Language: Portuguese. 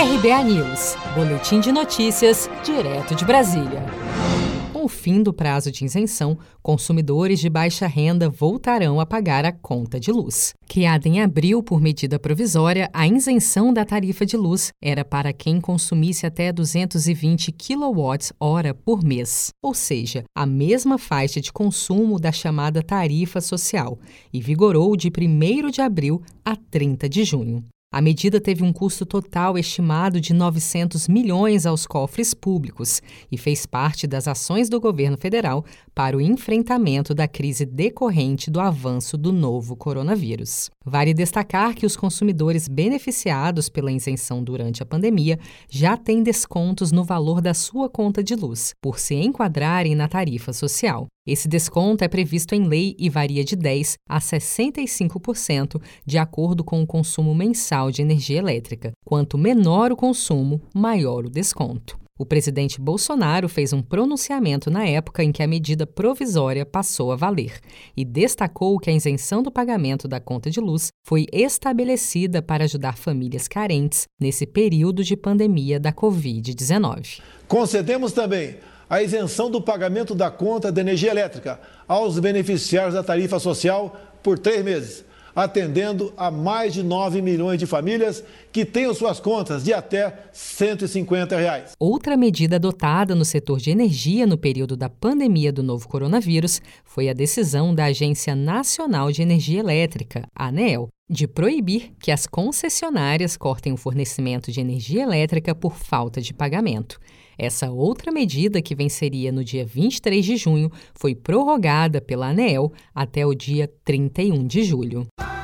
RBA News, Boletim de Notícias, direto de Brasília. Com o fim do prazo de isenção, consumidores de baixa renda voltarão a pagar a conta de luz. Criada em abril por medida provisória, a isenção da tarifa de luz era para quem consumisse até 220 kWh por mês, ou seja, a mesma faixa de consumo da chamada tarifa social, e vigorou de 1 de abril a 30 de junho. A medida teve um custo total estimado de 900 milhões aos cofres públicos e fez parte das ações do governo federal para o enfrentamento da crise decorrente do avanço do novo coronavírus. Vale destacar que os consumidores beneficiados pela isenção durante a pandemia já têm descontos no valor da sua conta de luz, por se enquadrarem na tarifa social. Esse desconto é previsto em lei e varia de 10% a 65%, de acordo com o consumo mensal de energia elétrica. Quanto menor o consumo, maior o desconto. O presidente Bolsonaro fez um pronunciamento na época em que a medida provisória passou a valer e destacou que a isenção do pagamento da conta de luz foi estabelecida para ajudar famílias carentes nesse período de pandemia da Covid-19. Concedemos também a isenção do pagamento da conta de energia elétrica aos beneficiários da tarifa social por três meses, atendendo a mais de 9 milhões de famílias que tenham suas contas de até 150 reais. Outra medida adotada no setor de energia no período da pandemia do novo coronavírus foi a decisão da Agência Nacional de Energia Elétrica, ANEEL, de proibir que as concessionárias cortem o fornecimento de energia elétrica por falta de pagamento. Essa outra medida, que venceria no dia 23 de junho, foi prorrogada pela ANEEL até o dia 31 de julho.